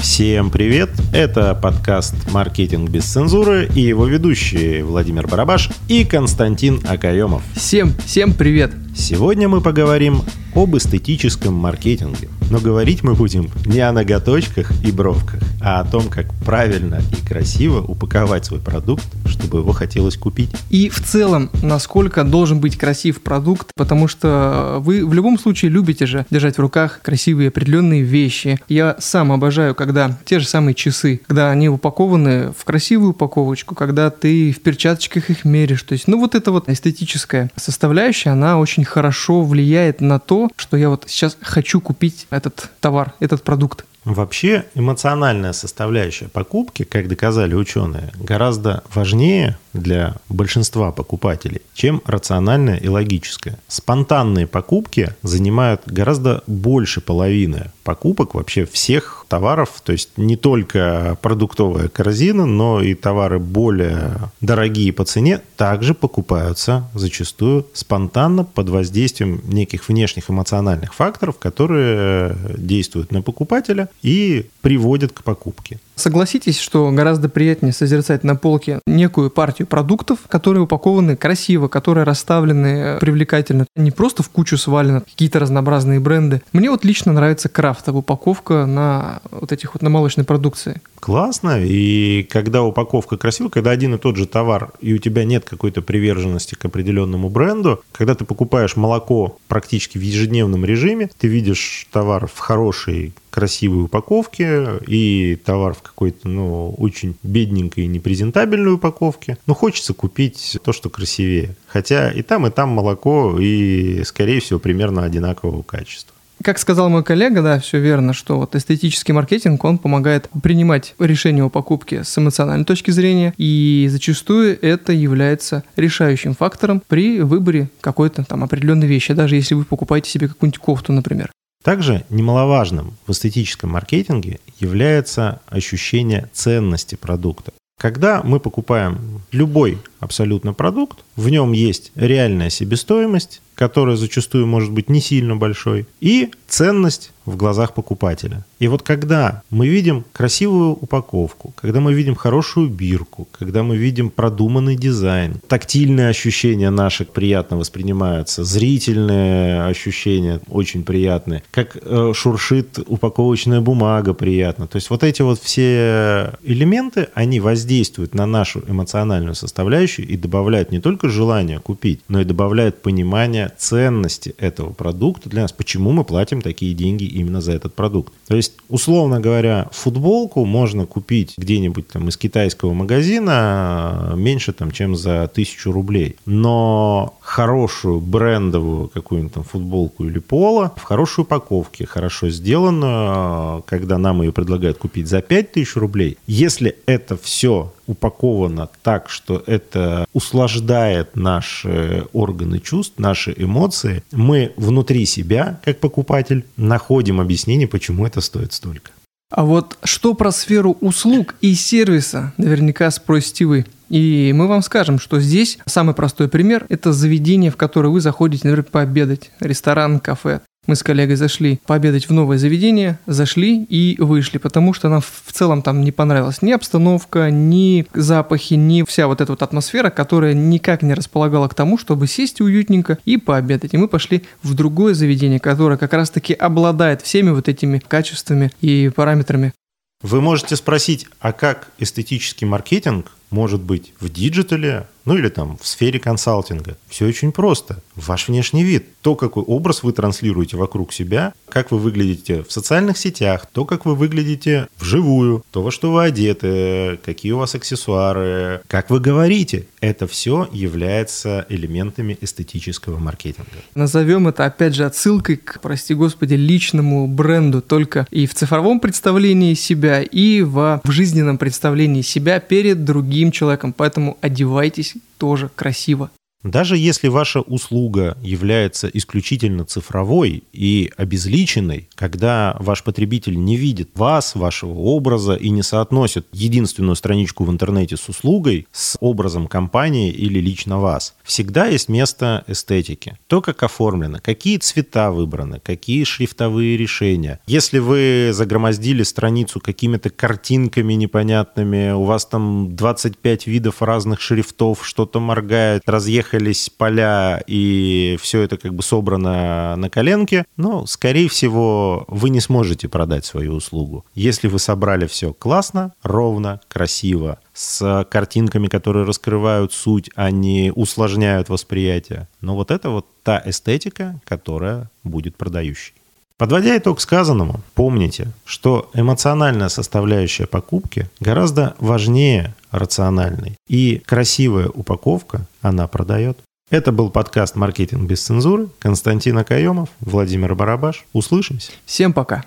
Всем привет! Это подкаст «Маркетинг без цензуры» и его ведущие Владимир Барабаш и Константин Акаемов. Всем, всем привет! Сегодня мы поговорим об эстетическом маркетинге. Но говорить мы будем не о ноготочках и бровках, а о том, как правильно и красиво упаковать свой продукт, чтобы его хотелось купить. И в целом, насколько должен быть красив продукт, потому что вы в любом случае любите же держать в руках красивые определенные вещи. Я сам обожаю, когда те же самые часы, когда они упакованы в красивую упаковочку, когда ты в перчаточках их меришь. То есть, ну вот эта вот эстетическая составляющая, она очень хорошо влияет на то, что я вот сейчас хочу купить этот товар, этот продукт. Вообще эмоциональная составляющая покупки, как доказали ученые, гораздо важнее для большинства покупателей, чем рациональная и логическая. Спонтанные покупки занимают гораздо больше половины покупок вообще всех товаров, то есть не только продуктовая корзина, но и товары более дорогие по цене также покупаются зачастую спонтанно под воздействием неких внешних эмоциональных факторов, которые действуют на покупателя и приводят к покупке. Согласитесь, что гораздо приятнее созерцать на полке некую партию продуктов, которые упакованы красиво, которые расставлены привлекательно, не просто в кучу свалены какие-то разнообразные бренды. Мне вот лично нравится крафтовая упаковка на вот этих вот на молочной продукции. Классно, и когда упаковка красивая, когда один и тот же товар, и у тебя нет какой-то приверженности к определенному бренду, когда ты покупаешь молоко практически в ежедневном режиме, ты видишь товар в хорошей красивой упаковке и товар в какой-то, ну, очень бедненькой и непрезентабельной упаковке. Но хочется купить то, что красивее. Хотя и там, и там молоко, и, скорее всего, примерно одинакового качества. Как сказал мой коллега, да, все верно, что вот эстетический маркетинг, он помогает принимать решение о покупке с эмоциональной точки зрения, и зачастую это является решающим фактором при выборе какой-то там определенной вещи, даже если вы покупаете себе какую-нибудь кофту, например. Также немаловажным в эстетическом маркетинге является ощущение ценности продукта. Когда мы покупаем любой абсолютно продукт, в нем есть реальная себестоимость, которая зачастую может быть не сильно большой, и ценность в глазах покупателя. И вот когда мы видим красивую упаковку, когда мы видим хорошую бирку, когда мы видим продуманный дизайн, тактильные ощущения наши приятно воспринимаются, зрительные ощущения очень приятные, как э, шуршит упаковочная бумага приятно. То есть вот эти вот все элементы, они воздействуют на нашу эмоциональную составляющую и добавляют не только желание купить, но и добавляют понимание ценности этого продукта для нас, почему мы платим такие деньги именно за этот продукт. То есть, условно говоря, футболку можно купить где-нибудь там из китайского магазина меньше, там, чем за тысячу рублей. Но хорошую брендовую какую-нибудь там футболку или поло в хорошей упаковке, хорошо сделанную, когда нам ее предлагают купить за 5000 рублей, если это все упаковано так, что это услаждает наши органы чувств, наши эмоции, мы внутри себя, как покупатель, находим объяснение, почему это стоит столько. А вот что про сферу услуг и сервиса, наверняка спросите вы. И мы вам скажем, что здесь самый простой пример – это заведение, в которое вы заходите, например, пообедать. Ресторан, кафе. Мы с коллегой зашли пообедать в новое заведение, зашли и вышли, потому что нам в целом там не понравилась ни обстановка, ни запахи, ни вся вот эта вот атмосфера, которая никак не располагала к тому, чтобы сесть уютненько и пообедать. И мы пошли в другое заведение, которое как раз-таки обладает всеми вот этими качествами и параметрами. Вы можете спросить, а как эстетический маркетинг может быть в диджитале, ну или там в сфере консалтинга. Все очень просто. Ваш внешний вид, то, какой образ вы транслируете вокруг себя, как вы выглядите в социальных сетях, то, как вы выглядите вживую, то, во что вы одеты, какие у вас аксессуары, как вы говорите. Это все является элементами эстетического маркетинга. Назовем это, опять же, отсылкой к, прости господи, личному бренду, только и в цифровом представлении себя, и в, в жизненном представлении себя перед другим человеком. Поэтому одевайтесь тоже красиво. Даже если ваша услуга является исключительно цифровой и обезличенной, когда ваш потребитель не видит вас, вашего образа и не соотносит единственную страничку в интернете с услугой, с образом компании или лично вас, всегда есть место эстетики. То, как оформлено, какие цвета выбраны, какие шрифтовые решения. Если вы загромоздили страницу какими-то картинками непонятными, у вас там 25 видов разных шрифтов, что-то моргает, разъехали проехались поля и все это как бы собрано на коленке, но, скорее всего, вы не сможете продать свою услугу. Если вы собрали все классно, ровно, красиво, с картинками, которые раскрывают суть, а не усложняют восприятие. Но вот это вот та эстетика, которая будет продающей. Подводя итог сказанному, помните, что эмоциональная составляющая покупки гораздо важнее рациональной. И красивая упаковка, она продает. Это был подкаст «Маркетинг без цензуры». Константин Акаемов, Владимир Барабаш. Услышимся. Всем пока.